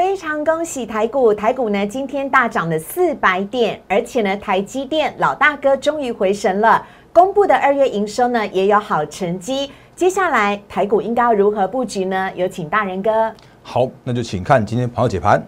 非常恭喜台股，台股呢今天大涨了四百点，而且呢台积电老大哥终于回神了，公布的二月营收呢也有好成绩。接下来台股应该要如何布局呢？有请大人哥。好，那就请看今天朋友解盘。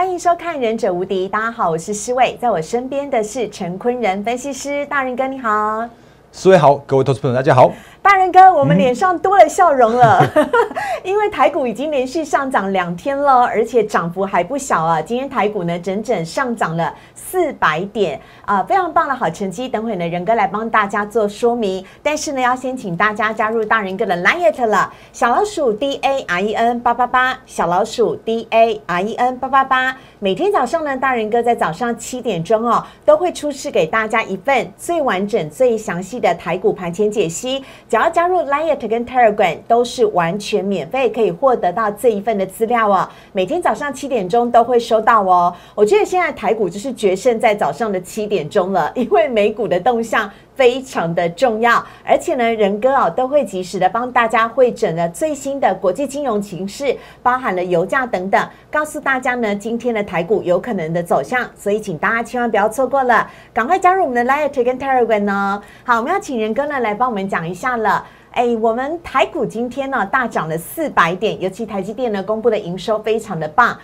欢迎收看《忍者无敌》，大家好，我是施伟，在我身边的是陈坤仁分析师，大人哥你好，施伟好，各位投资朋友大家好。大人哥，我们脸上多了笑容了，因为台股已经连续上涨两天了，而且涨幅还不小啊。今天台股呢，整整上涨了四百点啊，非常棒的好成绩。等会呢，仁哥来帮大家做说明。但是呢，要先请大家加入大人哥的 Line 了，小老鼠 D A R E N 八八八，小老鼠 D A R E N 八八八。每天早上呢，大人哥在早上七点钟哦，都会出示给大家一份最完整、最详细的台股盘前解析。只要加入 Line 跟 Telegram 都是完全免费，可以获得到这一份的资料哦。每天早上七点钟都会收到哦。我觉得现在台股就是决胜在早上的七点钟了，因为美股的动向非常的重要，而且呢，仁哥哦都会及时的帮大家会诊了最新的国际金融形势，包含了油价等等，告诉大家呢今天的台股有可能的走向，所以请大家千万不要错过了，赶快加入我们的 Line 跟 Telegram 哦。好，我们要请仁哥呢来帮我们讲一下了。哎，我们台股今天呢大涨了四百点，尤其台积电呢公布的营收非常的棒，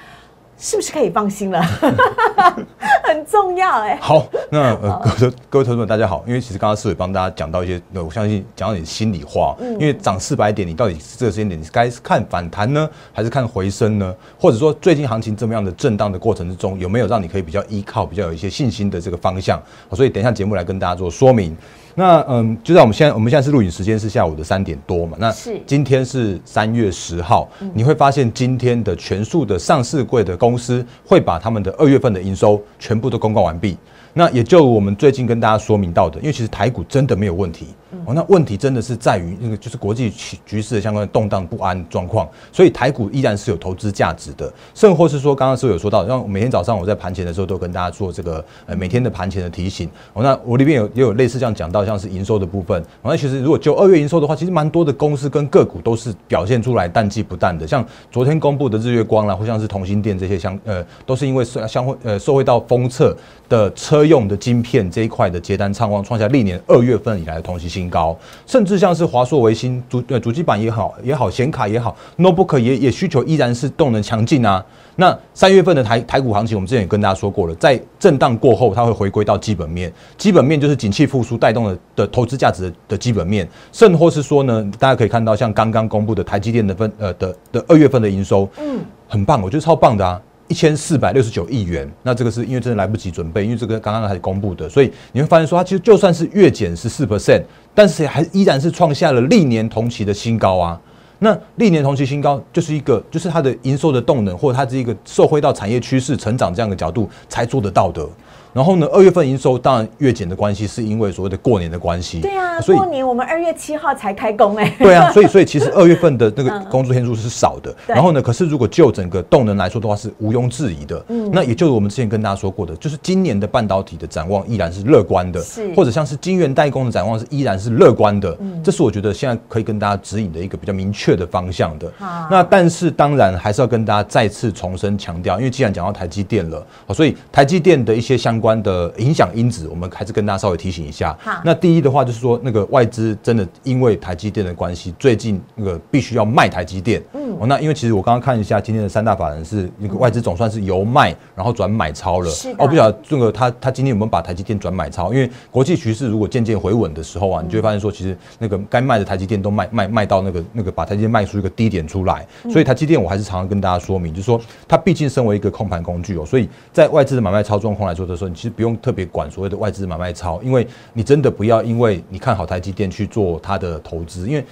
是不是可以放心了？很重要哎。好，那呃，各位各位投资者大家好，因为其实刚刚四伟帮大家讲到一些，我相信讲到你的心里话，因为涨四百点，你到底这个时间点你是该看反弹呢，还是看回升呢？或者说最近行情这么样的震荡的过程之中，有没有让你可以比较依靠、比较有一些信心的这个方向？所以等一下节目来跟大家做说明。那嗯，就在我们现在，我们现在是录影时间是下午的三点多嘛？那是今天是三月十号，你会发现今天的全数的上市柜的公司会把他们的二月份的营收全部都公告完毕。那也就我们最近跟大家说明到的，因为其实台股真的没有问题哦，那问题真的是在于那个就是国际局局势的相关的动荡不安状况，所以台股依然是有投资价值的，甚或是说刚刚是有说到，让每天早上我在盘前的时候都跟大家做这个呃每天的盘前的提醒。哦，那我里面有也有类似这样讲到，像是营收的部分，那其实如果就二月营收的话，其实蛮多的公司跟个股都是表现出来淡季不淡的，像昨天公布的日月光啦，或像是同心店这些相呃都是因为相相会呃受惠到封测的车。用的晶片这一块的接单畅旺，创下历年二月份以来的同期新高，甚至像是华硕、维新主呃主机板也好也好，显卡也好，notebook 也也需求依然是动能强劲啊。那三月份的台台股行情，我们之前也跟大家说过了，在震荡过后，它会回归到基本面，基本面就是景气复苏带动的的投资价值的基本面，甚或是说呢，大家可以看到像刚刚公布的台积电的分呃的的二月份的营收，嗯，很棒，我觉得超棒的啊。一千四百六十九亿元，那这个是因为真的来不及准备，因为这个刚刚才公布的，所以你会发现说，它其实就算是月减十四 percent，但是还依然是创下了历年同期的新高啊。那历年同期新高就是一个，就是它的营收的动能，或者它是一个受惠到产业趋势成长这样的角度才做得到的。然后呢，二月份营收当然月减的关系，是因为所谓的过年的关系。对啊，过年我们二月七号才开工哎。对啊，所以所以其实二月份的那个工作天数是少的。然后呢，可是如果就整个动能来说的话，是毋庸置疑的。嗯。那也就是我们之前跟大家说过的，就是今年的半导体的展望依然是乐观的。是。或者像是晶圆代工的展望是依然是乐观的。嗯。这是我觉得现在可以跟大家指引的一个比较明确的方向的。好。那但是当然还是要跟大家再次重申强调，因为既然讲到台积电了，所以台积电的一些相关的影响。因子，我们还是跟大家稍微提醒一下。好，那第一的话就是说，那个外资真的因为台积电的关系，最近那个必须要卖台积电。嗯，哦，那因为其实我刚刚看一下今天的三大法人是那个外资总算是由卖然后转买超了。是哦，不晓得这个他他今天有没有把台积电转买超？因为国际局势如果渐渐回稳的时候啊，你就会发现说，其实那个该卖的台积电都卖卖卖到那个那个把台积电卖出一个低点出来。所以台积电我还是常常跟大家说明，就是说它毕竟身为一个控盘工具哦，所以在外资的买卖超状况来说的时候，你其实不用特别。管所谓的外资买卖超，因为你真的不要因为你看好台积电去做它的投资，因为，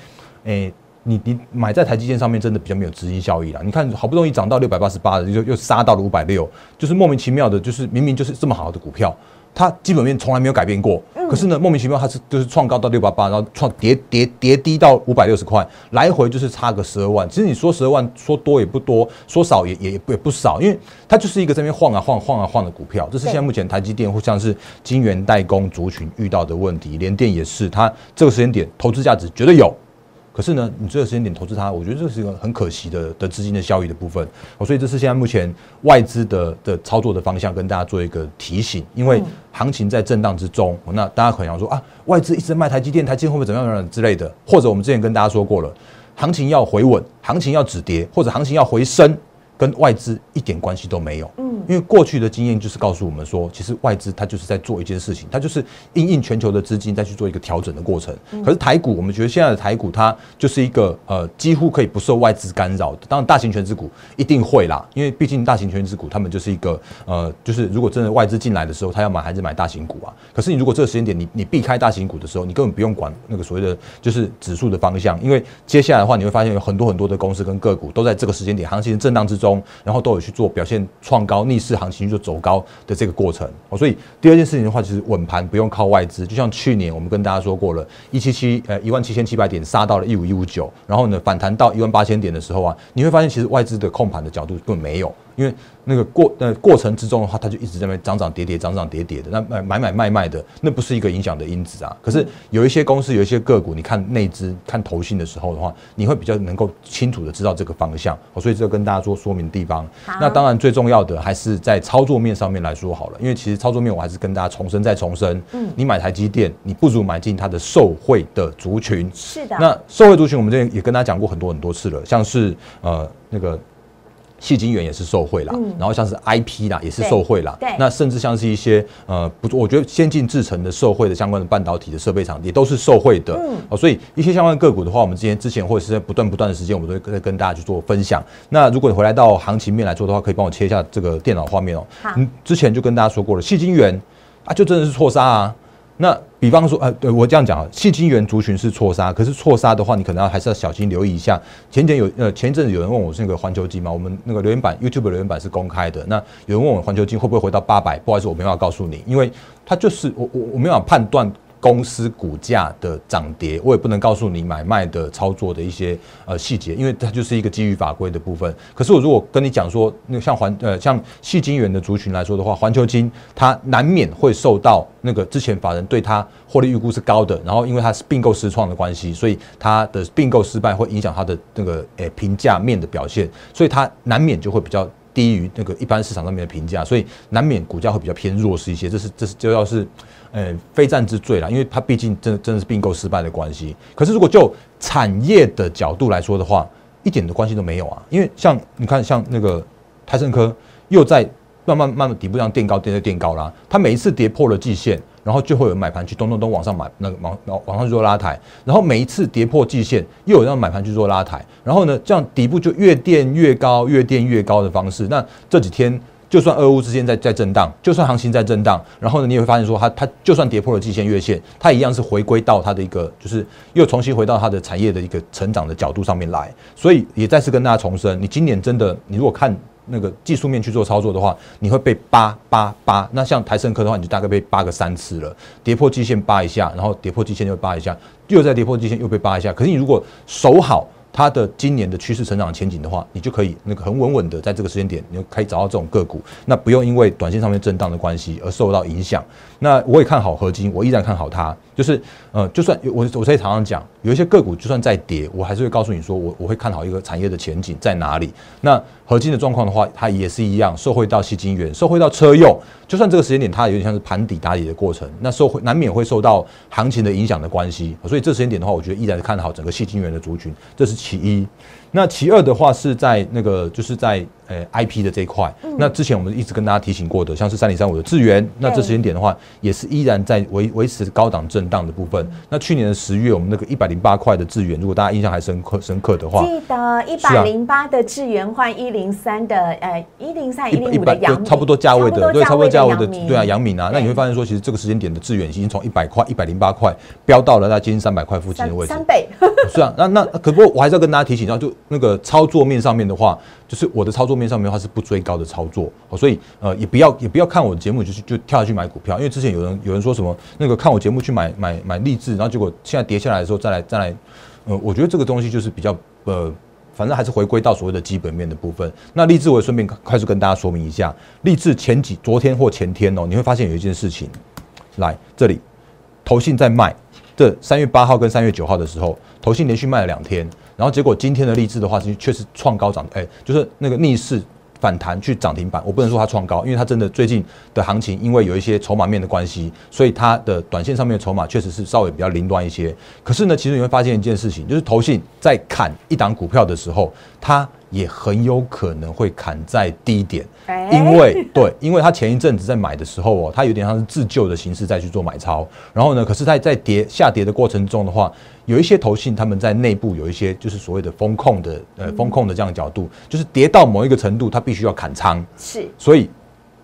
诶，你你买在台积电上面真的比较没有资金效益啦。你看好不容易涨到六百八十八的，又又杀到了五百六，就是莫名其妙的，就是明明就是这么好的股票，它基本面从来没有改变过，可是呢，莫名其妙它是就是创高到六八八，然后创跌跌跌低到五百六十块，来回就是差个十二万。其实你说十二万，说多也不多，说少也也也不也不少，因为它就是一个这边晃啊晃晃啊晃的股票。这是现在目前台积电或像是晶圆代工族群遇到的问题，联电也是，它这个时间点投资价值绝对有。可是呢，你这个时间点投资它，我觉得这是一个很可惜的的资金的效益的部分。哦，所以这是现在目前外资的的操作的方向，跟大家做一个提醒。因为行情在震荡之中，那大家可能要说啊，外资一直卖台积电，台积电会不会怎么样怎么样之类的？或者我们之前跟大家说过了，行情要回稳，行情要止跌，或者行情要回升。跟外资一点关系都没有，嗯，因为过去的经验就是告诉我们说，其实外资它就是在做一件事情，它就是应应全球的资金再去做一个调整的过程。可是台股，我们觉得现在的台股它就是一个呃几乎可以不受外资干扰的。当然，大型全资股一定会啦，因为毕竟大型全资股他们就是一个呃，就是如果真的外资进来的时候，他要买还是买大型股啊？可是你如果这个时间点你你避开大型股的时候，你根本不用管那个所谓的就是指数的方向，因为接下来的话你会发现有很多很多的公司跟个股都在这个时间点行情震荡之中。中然后都有去做表现创高逆势行情就走高的这个过程哦，所以第二件事情的话，其实稳盘不用靠外资，就像去年我们跟大家说过了，一七七呃一万七千七百点杀到了一五一五九，然后呢反弹到一万八千点的时候啊，你会发现其实外资的控盘的角度根本没有。因为那个过呃过程之中的话，它就一直在那边涨涨跌跌，涨涨跌跌的，那买买买卖卖的，那不是一个影响的因子啊。可是有一些公司，有一些个股，你看内资、看投信的时候的话，你会比较能够清楚的知道这个方向。所以这跟大家做说明的地方。那当然最重要的还是在操作面上面来说好了，因为其实操作面我还是跟大家重申再重申。嗯，你买台积电，你不如买进它的受惠的族群。是的。那受惠族群，我们这边也跟大家讲过很多很多次了，像是呃那个。细晶圆也是受惠啦，然后像是 IP 啦也是受惠啦，那甚至像是一些呃不，我觉得先进制程的受惠的相关的半导体的设备厂也都是受惠的，嗯哦，所以一些相关个股的话，我们之前之前或者是在不断不断的时间，我们都会跟大家去做分享。那如果你回来到行情面来做的话，可以帮我切一下这个电脑画面哦。嗯，之前就跟大家说过了，细晶圆啊，就真的是错杀啊。那比方说，呃，对我这样讲啊，细晶圆族群是错杀，可是错杀的话，你可能要还是要小心留意一下。前天有呃前一阵子有人问我是那个环球金嘛，我们那个留言板 YouTube 留言板是公开的。那有人问我环球金会不会回到八百？不好意思，我没办法告诉你，因为它就是我我我没办法判断。公司股价的涨跌，我也不能告诉你买卖的操作的一些呃细节，因为它就是一个基于法规的部分。可是我如果跟你讲说，那个像环呃像细金元的族群来说的话，环球金它难免会受到那个之前法人对它获利预估是高的，然后因为它是并购失创的关系，所以它的并购失败会影响它的那个诶评价面的表现，所以它难免就会比较低于那个一般市场上面的评价，所以难免股价会比较偏弱势一些。这是这是就要是。呃，非战之罪啦，因为它毕竟真的真的是并购失败的关系。可是如果就产业的角度来说的话，一点的关系都没有啊。因为像你看，像那个泰森科又在慢慢慢慢底部上垫高，垫在垫高啦。它每一次跌破了季线，然后就会有买盘去咚咚咚往上买，那个往往往上去做拉抬。然后每一次跌破季线，又有让买盘去做拉抬。然后呢，这样底部就越垫越高，越垫越高的方式。那这几天。就算俄乌之间在在震荡，就算行情在震荡，然后呢，你也会发现说，它它就算跌破了季线月线，它一样是回归到它的一个，就是又重新回到它的产业的一个成长的角度上面来。所以也再次跟大家重申，你今年真的，你如果看那个技术面去做操作的话，你会被扒扒扒。那像台盛科的话，你就大概被扒个三次了，跌破季线扒一下，然后跌破季线又扒一下，又在跌破季线又被扒一下。可是你如果守好。它的今年的趋势成长前景的话，你就可以那个很稳稳的在这个时间点，你就可以找到这种个股，那不用因为短线上面震荡的关系而受到影响。那我也看好合金，我依然看好它。就是呃，就算我我在常常讲，有一些个股就算再跌，我还是会告诉你说，我我会看好一个产业的前景在哪里。那合金的状况的话，它也是一样，受惠到吸金源，受惠到车用。就算这个时间点它有点像是盘底打底的过程，那受会难免会受到行情的影响的关系。所以这时间点的话，我觉得依然是看好整个吸金源的族群，这是其一。那其二的话是在那个就是在呃 I P 的这一块，那之前我们一直跟大家提醒过的，像是三零三五的智源，那这时间点的话也是依然在维维持高档震荡的部分。那去年的十月，我们那个一百零八块的智源，如果大家印象还深刻深刻的话，记得一百零八的智源换一零三的呃一零三一零五的阳差不多价位的对，差不多价位的对啊，阳明啊，那你会发现说，其实这个时间点的智源已经从一百块一百零八块飙到了那接近三百块附近的位置，三倍是啊，那那可不过我还是要跟大家提醒一下，就那个操作面上面的话，就是我的操作面上面的话是不追高的操作，所以呃也不要也不要看我的节目就是就跳下去买股票，因为之前有人有人说什么那个看我节目去买买买励志，然后结果现在跌下来的时候再来再来，呃，我觉得这个东西就是比较呃，反正还是回归到所谓的基本面的部分。那励志我也顺便快速跟大家说明一下，励志前几昨天或前天哦，你会发现有一件事情，来这里投信在卖。这三月八号跟三月九号的时候，投信连续卖了两天，然后结果今天的励志的话，其实确实创高涨，哎，就是那个逆势反弹去涨停板。我不能说它创高，因为它真的最近的行情，因为有一些筹码面的关系，所以它的短线上面的筹码确实是稍微比较凌乱一些。可是呢，其实你会发现一件事情，就是投信在砍一档股票的时候，它也很有可能会砍在低点。因为对，因为他前一阵子在买的时候哦，他有点像是自救的形式再去做买超，然后呢，可是，在在跌下跌的过程中的话，有一些投信他们在内部有一些就是所谓的风控的呃风控的这样的角度，就是跌到某一个程度，他必须要砍仓，是，所以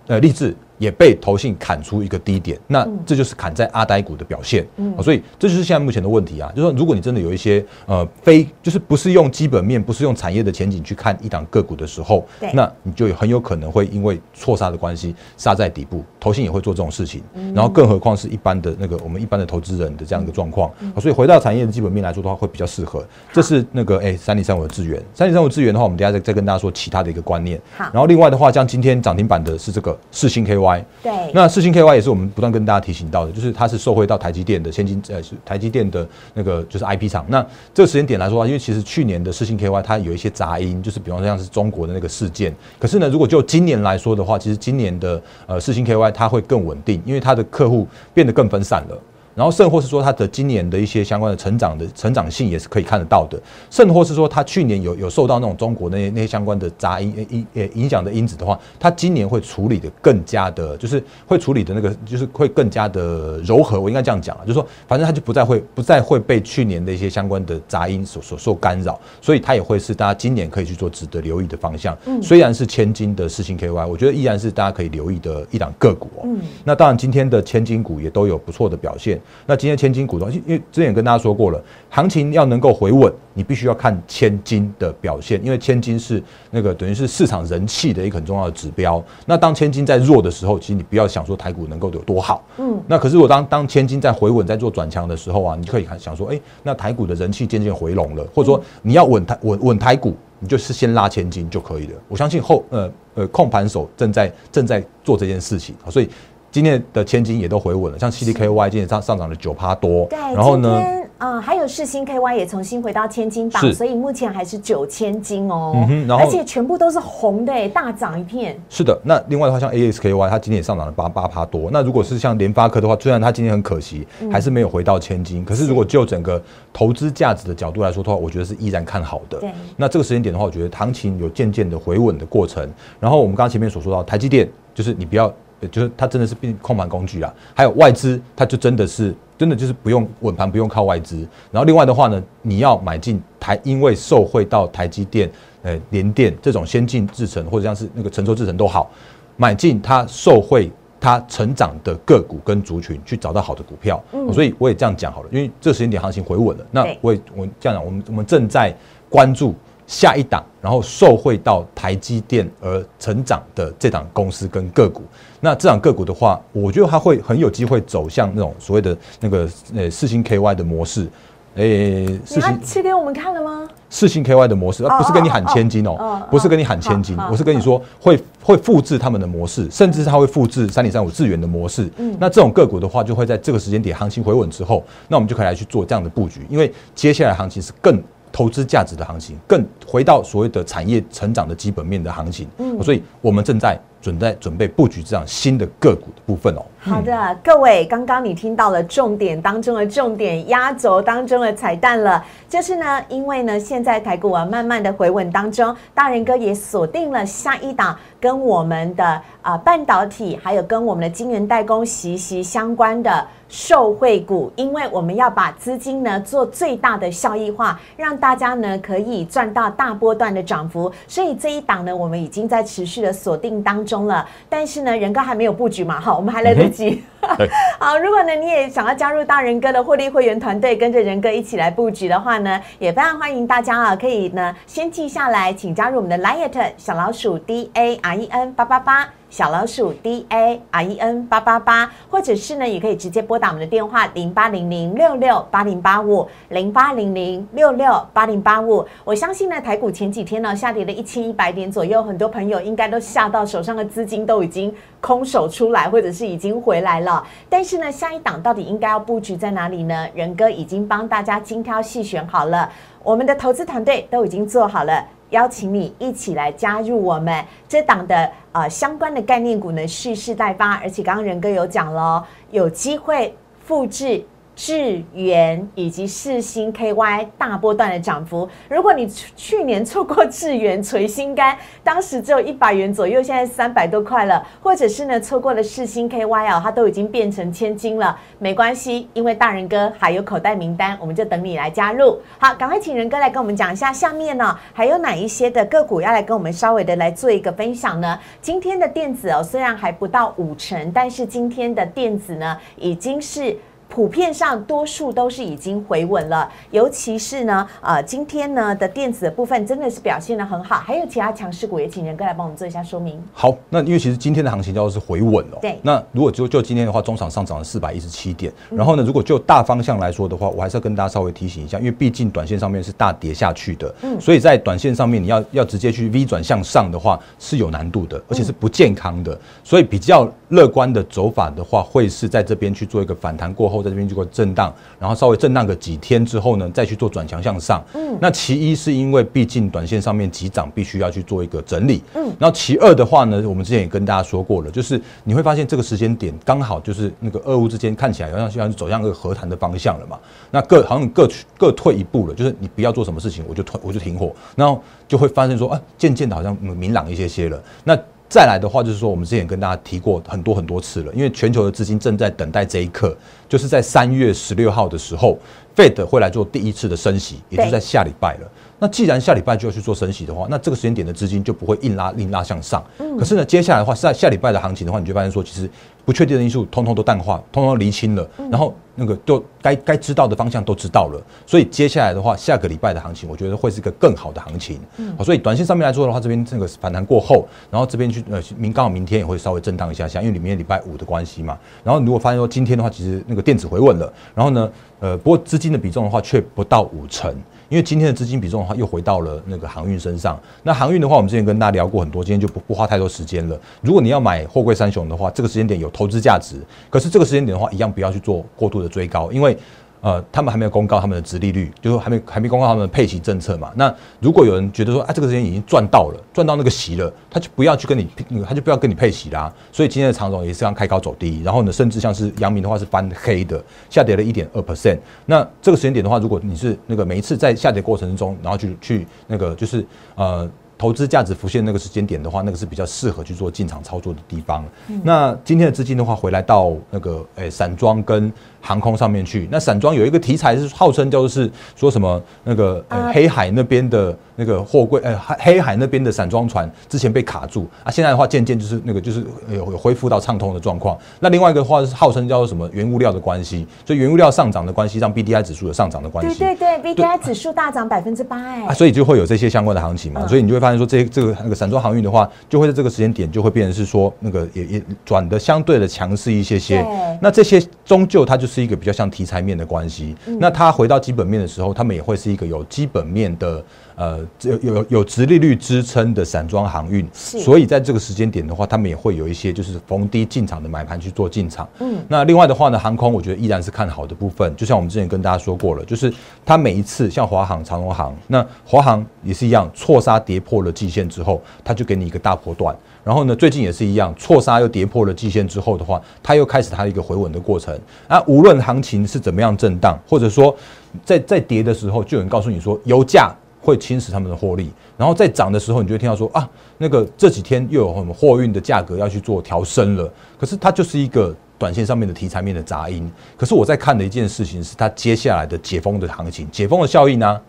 呃励志。也被投信砍出一个低点，那这就是砍在阿呆股的表现，嗯所以这就是现在目前的问题啊。就是说，如果你真的有一些呃非，就是不是用基本面，不是用产业的前景去看一档个股的时候，那你就很有可能会因为错杀的关系杀在底部。投信也会做这种事情，然后更何况是一般的那个我们一般的投资人的这样一个状况。所以回到产业的基本面来说的话，会比较适合。这是那个哎三零三五的资源，三零三五资源的话，我们等下再再跟大家说其他的一个观念。好，然后另外的话，像今天涨停板的是这个四星 KY。对，那四星 KY 也是我们不断跟大家提醒到的，就是它是受惠到台积电的先进呃，是台积电的那个就是 IP 厂。那这个时间点来说因为其实去年的四星 KY 它有一些杂音，就是比方说像是中国的那个事件。可是呢，如果就今年来说的话，其实今年的呃四星 KY 它会更稳定，因为它的客户变得更分散了。然后，甚或是说它的今年的一些相关的成长的成长性也是可以看得到的，甚或是说它去年有有受到那种中国那些那些相关的杂音影呃影响的因子的话，它今年会处理的更加的，就是会处理的那个就是会更加的柔和。我应该这样讲啊，就是说反正它就不再会不再会被去年的一些相关的杂音所所受干扰，所以它也会是大家今年可以去做值得留意的方向。嗯，虽然是千金的四星 KY，我觉得依然是大家可以留意的一档个股哦。嗯，那当然今天的千金股也都有不错的表现。那今天千金股东，因为之前跟大家说过了，行情要能够回稳，你必须要看千金的表现，因为千金是那个等于是市场人气的一个很重要的指标。那当千金在弱的时候，其实你不要想说台股能够有多好，嗯。那可是我当当千金在回稳、在做转强的时候啊，你可以看想说，哎，那台股的人气渐渐回笼了，或者说你要稳台稳稳台股，你就是先拉千金就可以了。我相信后呃呃控盘手正在正在做这件事情，所以。今天的千金也都回稳了，像 CDKY 今天上上涨了九趴多，对，然后呢，嗯，还有世星 KY 也重新回到千金榜，所以目前还是九千金哦，然后而且全部都是红的，大涨一片。是的，那另外的话，像 ASKY 它今天也上涨了八八趴多，那如果是像联发科的话，虽然它今天很可惜，还是没有回到千金，可是如果就整个投资价值的角度来说的话，我觉得是依然看好的。对，那这个时间点的话，我觉得行情有渐渐的回稳的过程。然后我们刚刚前面所说到台积电，就是你不要。就是它真的是变控盘工具啊，还有外资，它就真的是真的就是不用稳盘，不用靠外资。然后另外的话呢，你要买进台，因为受惠到台积电、呃联电这种先进制程，或者像是那个成熟制程都好，买进它受惠它成长的个股跟族群，去找到好的股票。所以我也这样讲好了，因为这时间点行情回稳了，那我也我这样讲，我们我们正在关注。下一档，然后受惠到台积电而成长的这档公司跟个股，那这档个股的话，我觉得它会很有机会走向那种所谓的那个呃四星 KY 的模式。诶，四星切给我们看了吗？四星 KY 的模式，而不是跟你喊千金哦，不是跟你喊千金，我是跟你说会会复制他们的模式，甚至是它会复制三零三五智源的模式。嗯，那这种个股的话，就会在这个时间点行情回稳之后，那我们就可以来去做这样的布局，因为接下来行情是更。投资价值的行情，更回到所谓的产业成长的基本面的行情，嗯，所以我们正在准在准备布局这样新的个股的部分哦。好的，各位，刚刚你听到了重点当中的重点，压轴当中的彩蛋了，就是呢，因为呢，现在台股啊慢慢的回稳当中，大人哥也锁定了下一档跟我们的啊半导体，还有跟我们的晶圆代工息息相关的。受惠股，因为我们要把资金呢做最大的效益化，让大家呢可以赚到大波段的涨幅，所以这一档呢我们已经在持续的锁定当中。中了。但是呢，仁哥还没有布局嘛，哈，我们还来得及。好，如果呢你也想要加入大仁哥的获利会员团队，跟着仁哥一起来布局的话呢，也非常欢迎大家啊，可以呢先记下来，请加入我们的 Liet 小老鼠 D A R E N 八八八。小老鼠 D A R E N 八八八，或者是呢，也可以直接拨打我们的电话零八零零六六八零八五零八零零六六八零八五。我相信呢，台股前几天呢下跌了一千一百点左右，很多朋友应该都吓到手上的资金都已经空手出来，或者是已经回来了。但是呢，下一档到底应该要布局在哪里呢？仁哥已经帮大家精挑细选好了，我们的投资团队都已经做好了。邀请你一起来加入我们这档的呃相关的概念股呢，蓄势待发，而且刚刚仁哥有讲了，有机会复制。智源以及世新 KY 大波段的涨幅，如果你去年错过智源垂心肝，当时只有一百元左右，现在三百多块了，或者是呢错过了世新 KY 啊，它都已经变成千金了，没关系，因为大人哥还有口袋名单，我们就等你来加入。好，赶快请仁哥来跟我们讲一下，下面呢还有哪一些的个股要来跟我们稍微的来做一个分享呢？今天的电子哦，虽然还不到五成，但是今天的电子呢已经是。普遍上，多数都是已经回稳了，尤其是呢，呃，今天呢的电子的部分真的是表现的很好，还有其他强势股也请仁哥来帮我们做一下说明。好，那因为其实今天的行情叫做是回稳了。对。那如果就就今天的话，中场上涨了四百一十七点，然后呢，如果就大方向来说的话，我还是要跟大家稍微提醒一下，因为毕竟短线上面是大跌下去的，嗯，所以在短线上面你要要直接去 V 转向上的话是有难度的，而且是不健康的，所以比较乐观的走法的话，会是在这边去做一个反弹过后。在这边做个震荡，然后稍微震荡个几天之后呢，再去做转强向上。嗯，那其一是因为毕竟短线上面急涨，必须要去做一个整理。嗯，然后其二的话呢，我们之前也跟大家说过了，就是你会发现这个时间点刚好就是那个俄乌之间看起来好像像走向一个和谈的方向了嘛。那各好像各各退一步了，就是你不要做什么事情，我就退我就停火，然后就会发现说啊，渐渐的好像明朗一些些了。那再来的话，就是说我们之前跟大家提过很多很多次了，因为全球的资金正在等待这一刻，就是在三月十六号的时候，Fed 会来做第一次的升息，也就是在下礼拜了。那既然下礼拜就要去做升息的话，那这个时间点的资金就不会硬拉硬拉向上。可是呢，接下来的话，在下礼拜的行情的话，你就发现说，其实不确定的因素通通都淡化，通通厘清了，然后那个就该该知道的方向都知道了。所以接下来的话，下个礼拜的行情，我觉得会是一个更好的行情。好，所以短线上面来说的话，这边这个反弹过后，然后这边去呃明刚好明天也会稍微震荡一下下，因为里面礼拜五的关系嘛。然后如果发现说今天的话，其实那个电子回稳了，然后呢，呃，不过资金的比重的话却不到五成。因为今天的资金比重的话，又回到了那个航运身上。那航运的话，我们之前跟大家聊过很多，今天就不不花太多时间了。如果你要买货柜三雄的话，这个时间点有投资价值。可是这个时间点的话，一样不要去做过度的追高，因为。呃，他们还没有公告他们的殖利率，就是还没还没公告他们的配息政策嘛。那如果有人觉得说，啊，这个时间已经赚到了，赚到那个息了，他就不要去跟你，他就不要跟你配息啦。所以今天的长总也是要开高走低，然后呢，甚至像是阳明的话是翻黑的，下跌了一点二 percent。那这个时间点的话，如果你是那个每一次在下跌过程中，然后去去那个就是呃。投资价值浮现那个时间点的话，那个是比较适合去做进场操作的地方。那今天的资金的话，回来到那个诶散装跟航空上面去。那散装有一个题材是号称就是说什么那个黑海那边的那个货柜，呃黑海那边的散装船之前被卡住啊，现在的话渐渐就是那个就是有有恢复到畅通的状况。那另外一个话是号称叫做什么原物料的关系，所以原物料上涨的关系让 B D I 指数有上涨的关系。对对对，B D I 指数大涨百分之八哎，所以就会有这些相关的行情嘛，所以你就会发现。说这这个那个散装航运的话，就会在这个时间点就会变成是说那个也也转的相对的强势一些些。那这些终究它就是一个比较像题材面的关系。那它回到基本面的时候，他们也会是一个有基本面的呃有有有直利率支撑的散装航运。所以在这个时间点的话，他们也会有一些就是逢低进场的买盘去做进场。嗯。那另外的话呢，航空我觉得依然是看好的部分。就像我们之前跟大家说过了，就是它每一次像华航、长荣航，那华航也是一样错杀跌破。了季线之后，它就给你一个大波段。然后呢，最近也是一样，错杀又跌破了季线之后的话，它又开始它一个回稳的过程。啊，无论行情是怎么样震荡，或者说在在跌的时候，就有人告诉你说油价会侵蚀他们的获利。然后在涨的时候，你就会听到说啊，那个这几天又有什么货运的价格要去做调升了。可是它就是一个短线上面的题材面的杂音。可是我在看的一件事情是，它接下来的解封的行情，解封的效应呢？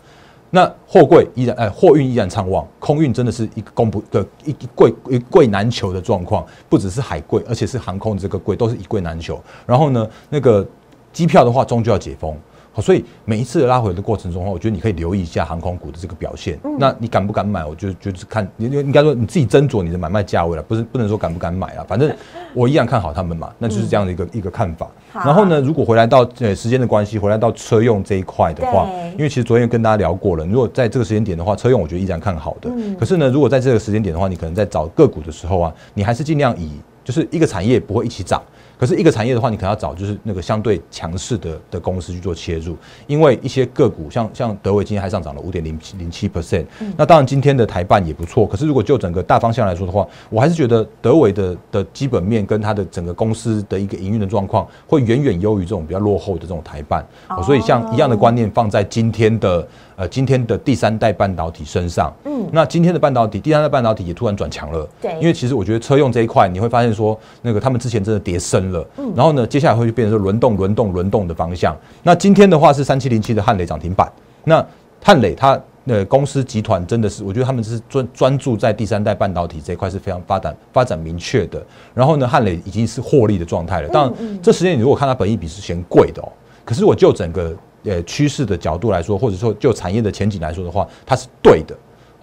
那货柜依然，哎，货运依然畅旺，空运真的是一个供不的一柜一柜难求的状况，不只是海柜，而且是航空这个柜都是一柜难求。然后呢，那个机票的话，终究要解封。好，所以每一次拉回的过程中的话，我觉得你可以留意一下航空股的这个表现。那你敢不敢买？我就就是看，你应该说你自己斟酌你的买卖价位了，不是不能说敢不敢买啊。反正 我依然看好他们嘛，那就是这样的一个一个看法。然后呢，如果回来到呃时间的关系，回来到车用这一块的话，因为其实昨天跟大家聊过了，如果在这个时间点的话，车用我觉得依然看好的。可是呢，如果在这个时间点的话，你可能在找个股的时候啊，你还是尽量以就是一个产业不会一起涨。可是一个产业的话，你可能要找就是那个相对强势的的公司去做切入，因为一些个股像像德伟今天还上涨了五点零零七 percent，那当然今天的台办也不错。可是如果就整个大方向来说的话，我还是觉得德伟的的基本面跟它的整个公司的一个营运的状况，会远远优于这种比较落后的这种台办。所以像一样的观念放在今天的。呃，今天的第三代半导体身上，嗯，那今天的半导体，第三代半导体也突然转强了，对，因为其实我觉得车用这一块，你会发现说，那个他们之前真的跌深了，嗯，然后呢，接下来会变成说轮动、轮动、轮动的方向。那今天的话是三七零七的汉磊涨停板，那汉磊它呃公司集团真的是，我觉得他们是专专注在第三代半导体这一块是非常发展发展明确的。然后呢，汉磊已经是获利的状态了，当然这时间你如果看它本益比是嫌贵的哦，可是我就整个。呃，趋势的角度来说，或者说就产业的前景来说的话，它是对的，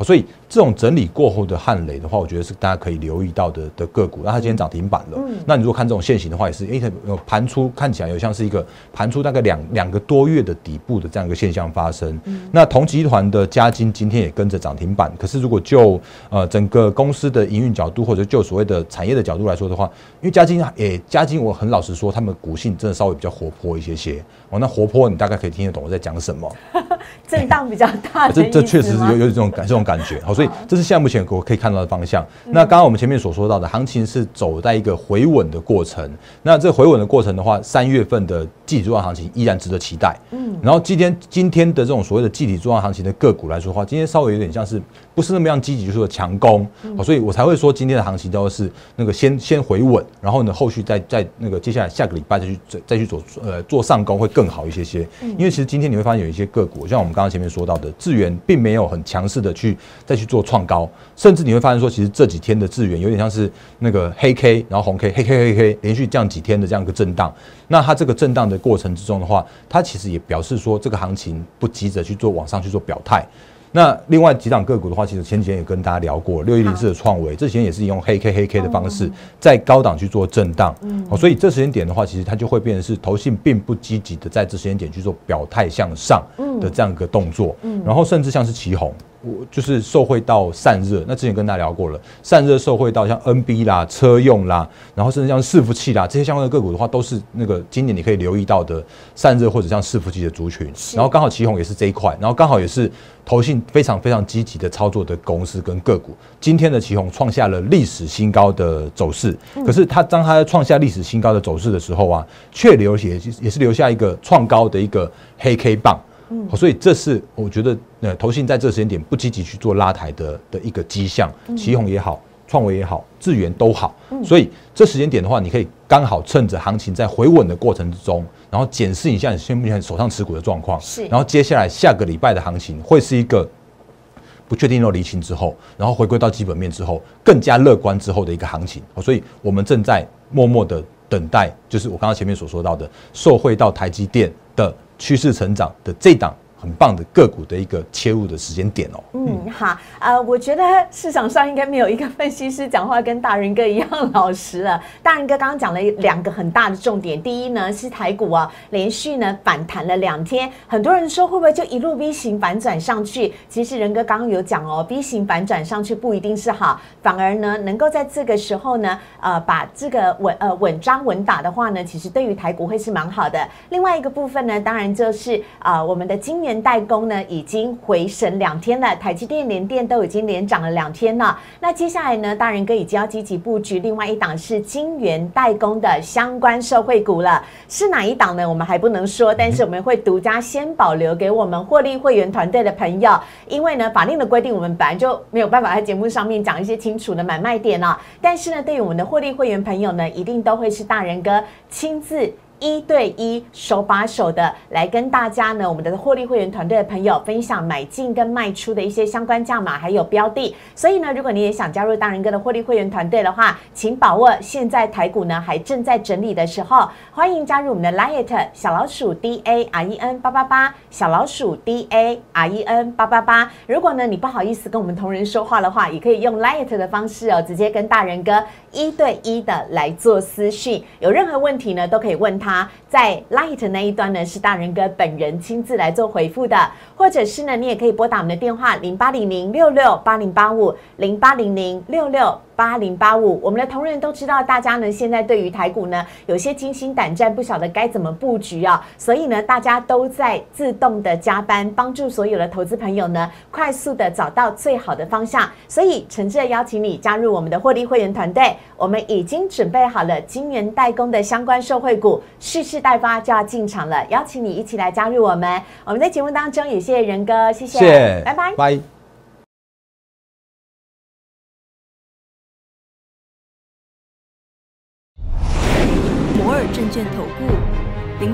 所以这种整理过后的汉雷的话，我觉得是大家可以留意到的的个股。那它今天涨停板了，那你如果看这种现形的话，也是诶，盘出看起来有像是一个盘出大概两两个多月的底部的这样一个现象发生。那同集团的嘉金今天也跟着涨停板，可是如果就呃整个公司的营运角度，或者就所谓的产业的角度来说的话，因为嘉金诶，嘉金我很老实说，他们股性真的稍微比较活泼一些些。哦，那活泼你大概可以听得懂我在讲什么，震荡比较大，这这确实是有有这种感这种感觉。好，所以这是现在目前我可以看到的方向。那刚刚我们前面所说到的行情是走在一个回稳的过程。那这回稳的过程的话，三月份的集体作案行情依然值得期待。嗯，然后今天今天的这种所谓的季底重要行情的个股来说的话，今天稍微有点像是不是那么样积极，就是说强攻。好，所以我才会说今天的行情都是那个先先回稳，然后呢后续再再那个接下来下个礼拜再去再再去做呃做上攻会。更好一些些，因为其实今天你会发现有一些个股，像我们刚刚前面说到的智源，并没有很强势的去再去做创高，甚至你会发现说，其实这几天的智源有点像是那个黑 K，然后红 K，黑 K 黑 K 连续降几天的这样一个震荡。那它这个震荡的过程之中的话，它其实也表示说，这个行情不急着去做往上去做表态。那另外几档个股的话，其实前几天也跟大家聊过，六一零四的创维，这几天也是用黑 K 黑 K 的方式在高档去做震荡，哦，所以这时间点的话，其实它就会变成是投信并不积极的在这时间点去做表态向上的这样一个动作，然后甚至像是旗红。我就是受惠到散热，那之前跟大家聊过了，散热受惠到像 NB 啦、车用啦，然后甚至像伺服器啦这些相关的个股的话，都是那个今年你可以留意到的散热或者像伺服器的族群。然后刚好旗宏也是这一块，然后刚好也是投信非常非常积极的操作的公司跟个股。今天的旗宏创下了历史新高的走势，可是它当它创下历史新高的走势的时候啊，却留也也是留下一个创高的一个黑 K 棒。嗯，所以这是我觉得，呃，投信在这时间点不积极去做拉抬的的一个迹象，旗宏也好，创维也好，智源都好，所以这时间点的话，你可以刚好趁着行情在回稳的过程之中，然后检视一下你现在手上持股的状况，是，然后接下来下个礼拜的行情会是一个不确定又离情之后，然后回归到基本面之后，更加乐观之后的一个行情，所以我们正在默默的等待，就是我刚刚前面所说到的，受惠到台积电的。趋势成长的这档。很棒的个股的一个切入的时间点哦。嗯，好，呃，我觉得市场上应该没有一个分析师讲话跟大人哥一样老实了。大人哥刚刚讲了两个很大的重点，第一呢是台股啊连续呢反弹了两天，很多人说会不会就一路 V 型反转上去？其实人哥刚刚有讲哦，V 型反转上去不一定是好，反而呢能够在这个时候呢，呃，把这个稳呃稳扎稳打的话呢，其实对于台股会是蛮好的。另外一个部分呢，当然就是啊我们的今年。代工呢已经回神两天了，台积电、联电都已经连涨了两天了。那接下来呢，大人哥已经要积极布局另外一档是晶圆代工的相关社会股了。是哪一档呢？我们还不能说，但是我们会独家先保留给我们获利会员团队的朋友，因为呢，法令的规定，我们本来就没有办法在节目上面讲一些清楚的买卖点了。但是呢，对于我们的获利会员朋友呢，一定都会是大人哥亲自。一对一手把手的来跟大家呢，我们的获利会员团队的朋友分享买进跟卖出的一些相关价码还有标的。所以呢，如果你也想加入大人哥的获利会员团队的话，请把握现在台股呢还正在整理的时候，欢迎加入我们的 Liet 小老鼠 D A R E N 八八八小老鼠 D A R E N 八八八。如果呢你不好意思跟我们同仁说话的话，也可以用 Liet 的方式哦，直接跟大人哥一对一的来做私讯，有任何问题呢都可以问他。在 Light 那一端呢，是大仁哥本人亲自来做回复的，或者是呢，你也可以拨打我们的电话零八零零六六八零八五零八零零六六。八零八五，我们的同仁都知道，大家呢现在对于台股呢有些惊心胆战，不晓得该怎么布局啊，所以呢大家都在自动的加班，帮助所有的投资朋友呢快速的找到最好的方向。所以诚挚的邀请你加入我们的获利会员团队，我们已经准备好了金元代工的相关受惠股，蓄势待发就要进场了，邀请你一起来加入我们。我们在节目当中也谢谢仁哥，谢谢，拜拜，拜。